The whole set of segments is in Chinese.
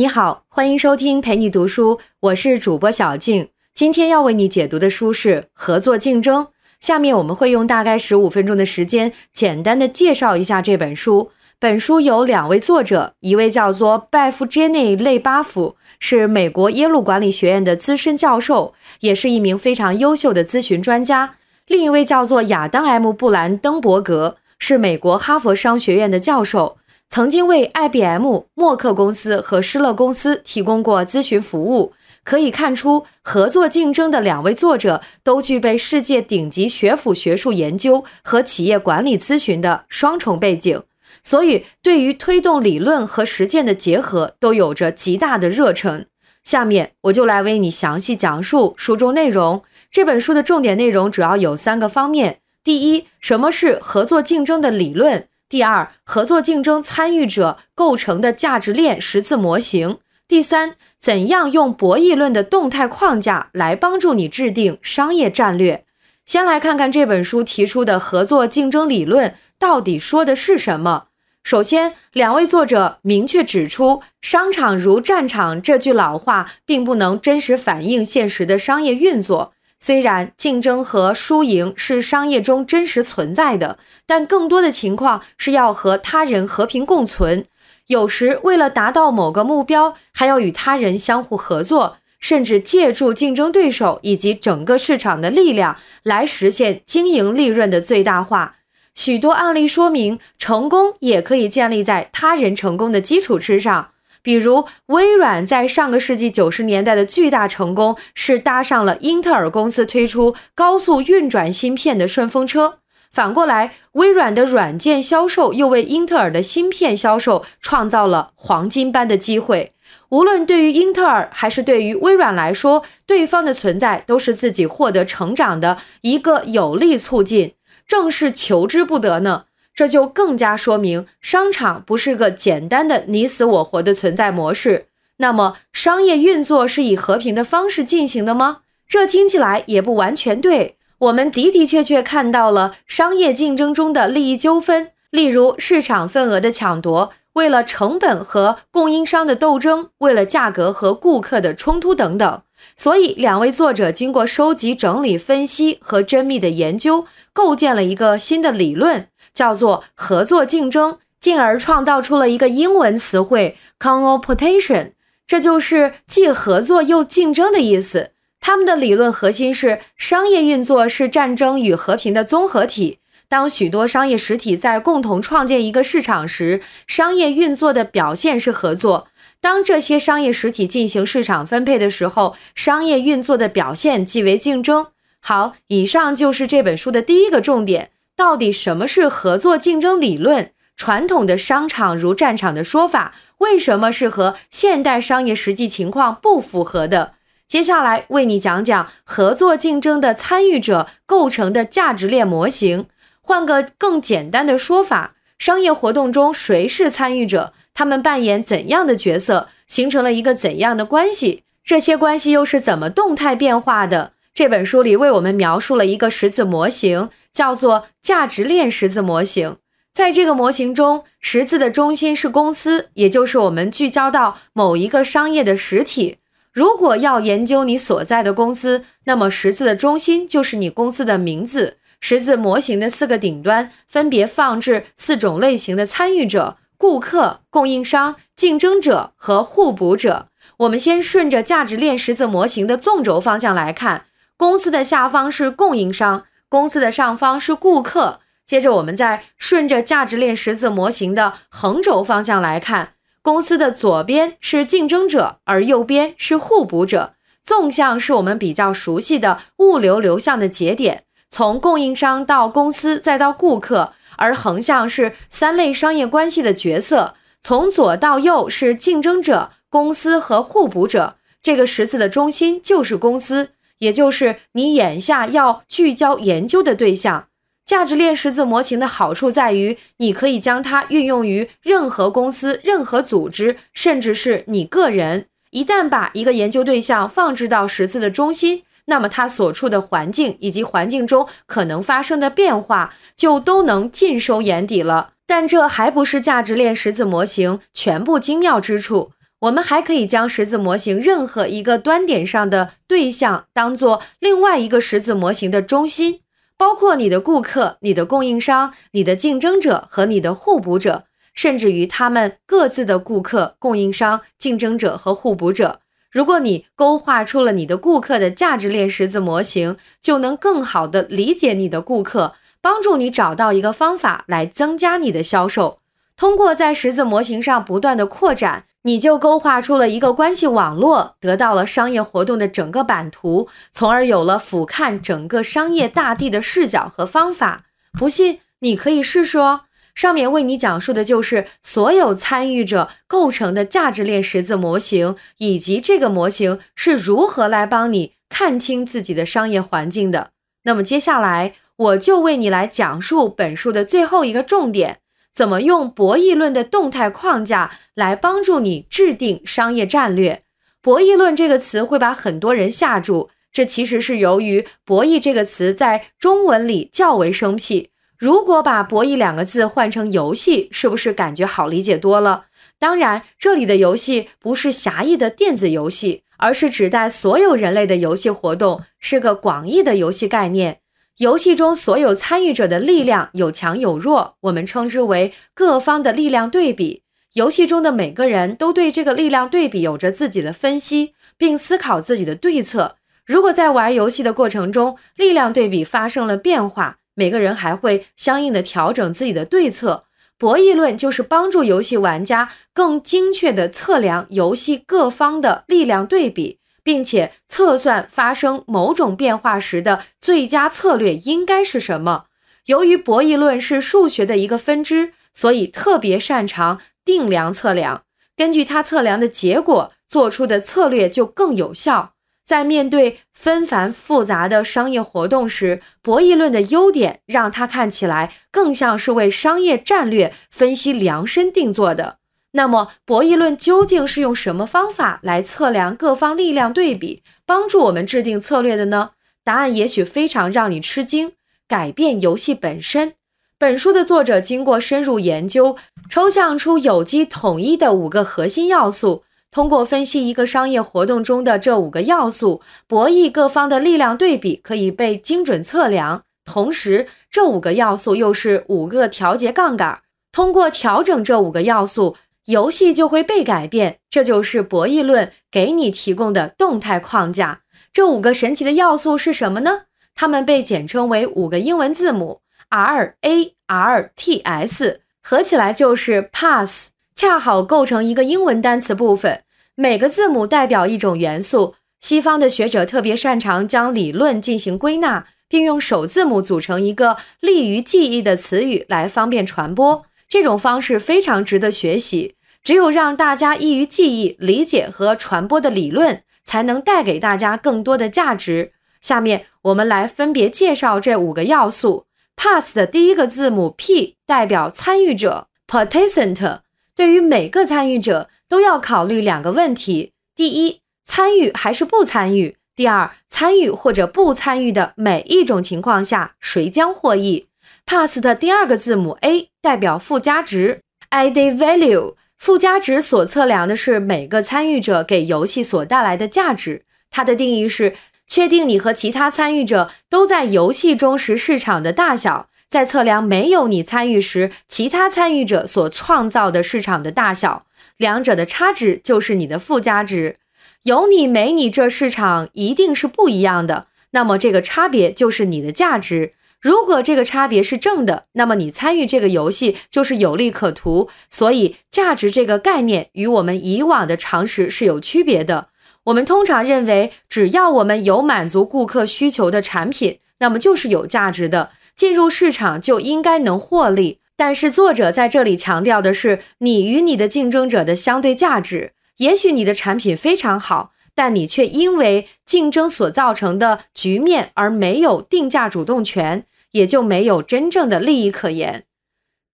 你好，欢迎收听陪你读书，我是主播小静。今天要为你解读的书是《合作竞争》。下面我们会用大概十五分钟的时间，简单的介绍一下这本书。本书有两位作者，一位叫做拜夫·杰内·类巴夫，是美国耶鲁管理学院的资深教授，也是一名非常优秀的咨询专家；另一位叫做亚当 ·M· 布兰登伯格，是美国哈佛商学院的教授。曾经为 IBM、默克公司和施乐公司提供过咨询服务，可以看出，合作竞争的两位作者都具备世界顶级学府学术研究和企业管理咨询的双重背景，所以对于推动理论和实践的结合都有着极大的热忱。下面我就来为你详细讲述书中内容。这本书的重点内容主要有三个方面：第一，什么是合作竞争的理论？第二，合作竞争参与者构成的价值链十字模型。第三，怎样用博弈论的动态框架来帮助你制定商业战略？先来看看这本书提出的合作竞争理论到底说的是什么。首先，两位作者明确指出，“商场如战场”这句老话并不能真实反映现实的商业运作。虽然竞争和输赢是商业中真实存在的，但更多的情况是要和他人和平共存。有时为了达到某个目标，还要与他人相互合作，甚至借助竞争对手以及整个市场的力量来实现经营利润的最大化。许多案例说明，成功也可以建立在他人成功的基础之上。比如，微软在上个世纪九十年代的巨大成功是搭上了英特尔公司推出高速运转芯片的顺风车。反过来，微软的软件销售又为英特尔的芯片销售创造了黄金般的机会。无论对于英特尔还是对于微软来说，对方的存在都是自己获得成长的一个有力促进。正是求之不得呢。这就更加说明商场不是个简单的你死我活的存在模式。那么，商业运作是以和平的方式进行的吗？这听起来也不完全对。我们的的确确看到了商业竞争中的利益纠纷，例如市场份额的抢夺，为了成本和供应商的斗争，为了价格和顾客的冲突等等。所以，两位作者经过收集、整理、分析和缜密的研究，构建了一个新的理论。叫做合作竞争，进而创造出了一个英文词汇 “competition”，这就是既合作又竞争的意思。他们的理论核心是，商业运作是战争与和平的综合体。当许多商业实体在共同创建一个市场时，商业运作的表现是合作；当这些商业实体进行市场分配的时候，商业运作的表现即为竞争。好，以上就是这本书的第一个重点。到底什么是合作竞争理论？传统的商场如战场的说法，为什么是和现代商业实际情况不符合的？接下来为你讲讲合作竞争的参与者构成的价值链模型。换个更简单的说法，商业活动中谁是参与者？他们扮演怎样的角色？形成了一个怎样的关系？这些关系又是怎么动态变化的？这本书里为我们描述了一个十字模型。叫做价值链十字模型，在这个模型中，十字的中心是公司，也就是我们聚焦到某一个商业的实体。如果要研究你所在的公司，那么十字的中心就是你公司的名字。十字模型的四个顶端分别放置四种类型的参与者：顾客、供应商、竞争者和互补者。我们先顺着价值链十字模型的纵轴方向来看，公司的下方是供应商。公司的上方是顾客，接着我们再顺着价值链十字模型的横轴方向来看，公司的左边是竞争者，而右边是互补者。纵向是我们比较熟悉的物流流向的节点，从供应商到公司再到顾客，而横向是三类商业关系的角色，从左到右是竞争者、公司和互补者。这个十字的中心就是公司。也就是你眼下要聚焦研究的对象，价值链十字模型的好处在于，你可以将它运用于任何公司、任何组织，甚至是你个人。一旦把一个研究对象放置到十字的中心，那么它所处的环境以及环境中可能发生的变化就都能尽收眼底了。但这还不是价值链十字模型全部精妙之处。我们还可以将十字模型任何一个端点上的对象当做另外一个十字模型的中心，包括你的顾客、你的供应商、你的竞争者和你的互补者，甚至于他们各自的顾客、供应商、竞争者和互补者。如果你勾画出了你的顾客的价值链十字模型，就能更好的理解你的顾客，帮助你找到一个方法来增加你的销售。通过在十字模型上不断的扩展。你就勾画出了一个关系网络，得到了商业活动的整个版图，从而有了俯瞰整个商业大地的视角和方法。不信，你可以试试哦。上面为你讲述的就是所有参与者构成的价值链十字模型，以及这个模型是如何来帮你看清自己的商业环境的。那么接下来，我就为你来讲述本书的最后一个重点。怎么用博弈论的动态框架来帮助你制定商业战略？博弈论这个词会把很多人吓住，这其实是由于博弈这个词在中文里较为生僻。如果把博弈两个字换成游戏，是不是感觉好理解多了？当然，这里的游戏不是狭义的电子游戏，而是指代所有人类的游戏活动，是个广义的游戏概念。游戏中所有参与者的力量有强有弱，我们称之为各方的力量对比。游戏中的每个人都对这个力量对比有着自己的分析，并思考自己的对策。如果在玩游戏的过程中，力量对比发生了变化，每个人还会相应的调整自己的对策。博弈论就是帮助游戏玩家更精确地测量游戏各方的力量对比。并且测算发生某种变化时的最佳策略应该是什么。由于博弈论是数学的一个分支，所以特别擅长定量测量。根据它测量的结果做出的策略就更有效。在面对纷繁复杂的商业活动时，博弈论的优点让它看起来更像是为商业战略分析量身定做的。那么，博弈论究竟是用什么方法来测量各方力量对比，帮助我们制定策略的呢？答案也许非常让你吃惊：改变游戏本身。本书的作者经过深入研究，抽象出有机统一的五个核心要素。通过分析一个商业活动中的这五个要素，博弈各方的力量对比可以被精准测量。同时，这五个要素又是五个调节杠杆。通过调整这五个要素。游戏就会被改变，这就是博弈论给你提供的动态框架。这五个神奇的要素是什么呢？它们被简称为五个英文字母 R A R T S，合起来就是 Pass，恰好构成一个英文单词部分。每个字母代表一种元素。西方的学者特别擅长将理论进行归纳，并用首字母组成一个利于记忆的词语来方便传播。这种方式非常值得学习。只有让大家易于记忆、理解和传播的理论，才能带给大家更多的价值。下面我们来分别介绍这五个要素。Pass 的第一个字母 P 代表参与者 （Participant）。对于每个参与者，都要考虑两个问题：第一，参与还是不参与；第二，参与或者不参与的每一种情况下，谁将获益？Pass 的第二个字母 A 代表附加值 （Added Value）。附加值所测量的是每个参与者给游戏所带来的价值。它的定义是确定你和其他参与者都在游戏中时市场的大小，在测量没有你参与时其他参与者所创造的市场的大小。两者的差值就是你的附加值。有你没你，这市场一定是不一样的。那么这个差别就是你的价值。如果这个差别是正的，那么你参与这个游戏就是有利可图。所以，价值这个概念与我们以往的常识是有区别的。我们通常认为，只要我们有满足顾客需求的产品，那么就是有价值的，进入市场就应该能获利。但是，作者在这里强调的是你与你的竞争者的相对价值。也许你的产品非常好。但你却因为竞争所造成的局面而没有定价主动权，也就没有真正的利益可言。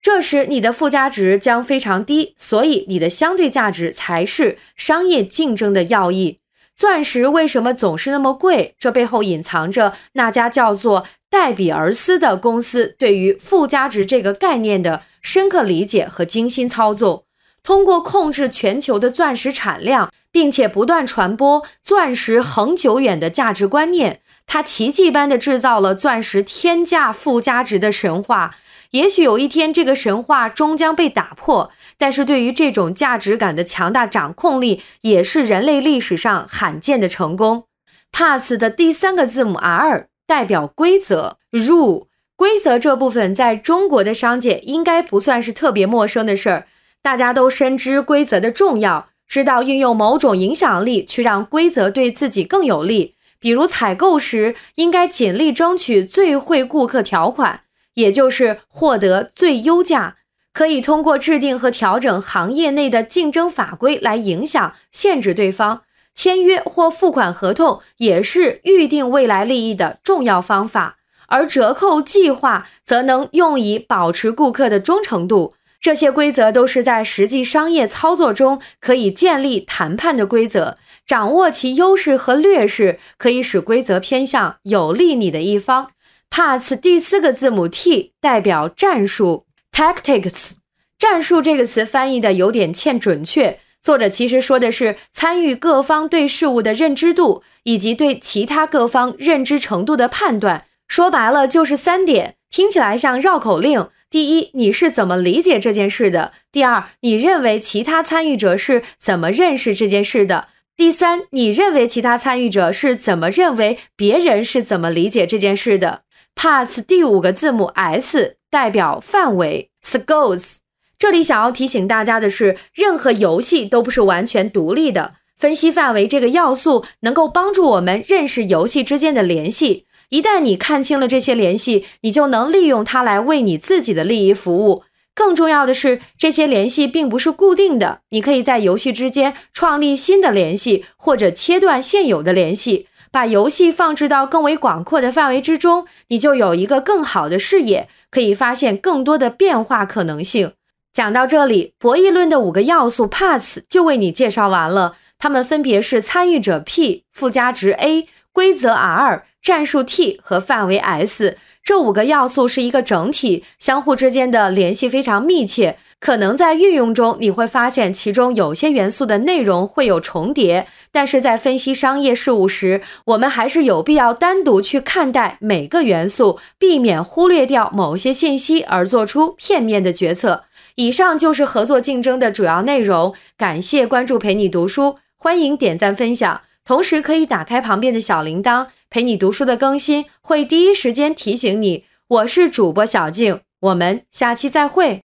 这时你的附加值将非常低，所以你的相对价值才是商业竞争的要义。钻石为什么总是那么贵？这背后隐藏着那家叫做戴比尔斯的公司对于附加值这个概念的深刻理解和精心操纵。通过控制全球的钻石产量，并且不断传播钻石恒久远的价值观念，它奇迹般的制造了钻石天价附加值的神话。也许有一天，这个神话终将被打破。但是对于这种价值感的强大掌控力，也是人类历史上罕见的成功。Pass 的第三个字母 R 代表规则 Rule，规则这部分在中国的商界应该不算是特别陌生的事儿，大家都深知规则的重要，知道运用某种影响力去让规则对自己更有利。比如采购时应该尽力争取最惠顾客条款，也就是获得最优价。可以通过制定和调整行业内的竞争法规来影响、限制对方签约或付款合同，也是预定未来利益的重要方法。而折扣计划则能用以保持顾客的忠诚度。这些规则都是在实际商业操作中可以建立谈判的规则。掌握其优势和劣势，可以使规则偏向有利你的一方。Pass 第四个字母 T 代表战术。Tactics，战术这个词翻译的有点欠准确。作者其实说的是参与各方对事物的认知度，以及对其他各方认知程度的判断。说白了就是三点，听起来像绕口令。第一，你是怎么理解这件事的？第二，你认为其他参与者是怎么认识这件事的？第三，你认为其他参与者是怎么认为别人是怎么理解这件事的？Pass 第五个字母 S。代表范围，scores。这里想要提醒大家的是，任何游戏都不是完全独立的。分析范围这个要素能够帮助我们认识游戏之间的联系。一旦你看清了这些联系，你就能利用它来为你自己的利益服务。更重要的是，这些联系并不是固定的，你可以在游戏之间创立新的联系，或者切断现有的联系，把游戏放置到更为广阔的范围之中，你就有一个更好的视野。可以发现更多的变化可能性。讲到这里，博弈论的五个要素 Pass 就为你介绍完了。它们分别是参与者 P、附加值 A、规则 R、战术 T 和范围 S。这五个要素是一个整体，相互之间的联系非常密切。可能在运用中，你会发现其中有些元素的内容会有重叠，但是在分析商业事务时，我们还是有必要单独去看待每个元素，避免忽略掉某些信息而做出片面的决策。以上就是合作竞争的主要内容。感谢关注陪你读书，欢迎点赞分享，同时可以打开旁边的小铃铛，陪你读书的更新会第一时间提醒你。我是主播小静，我们下期再会。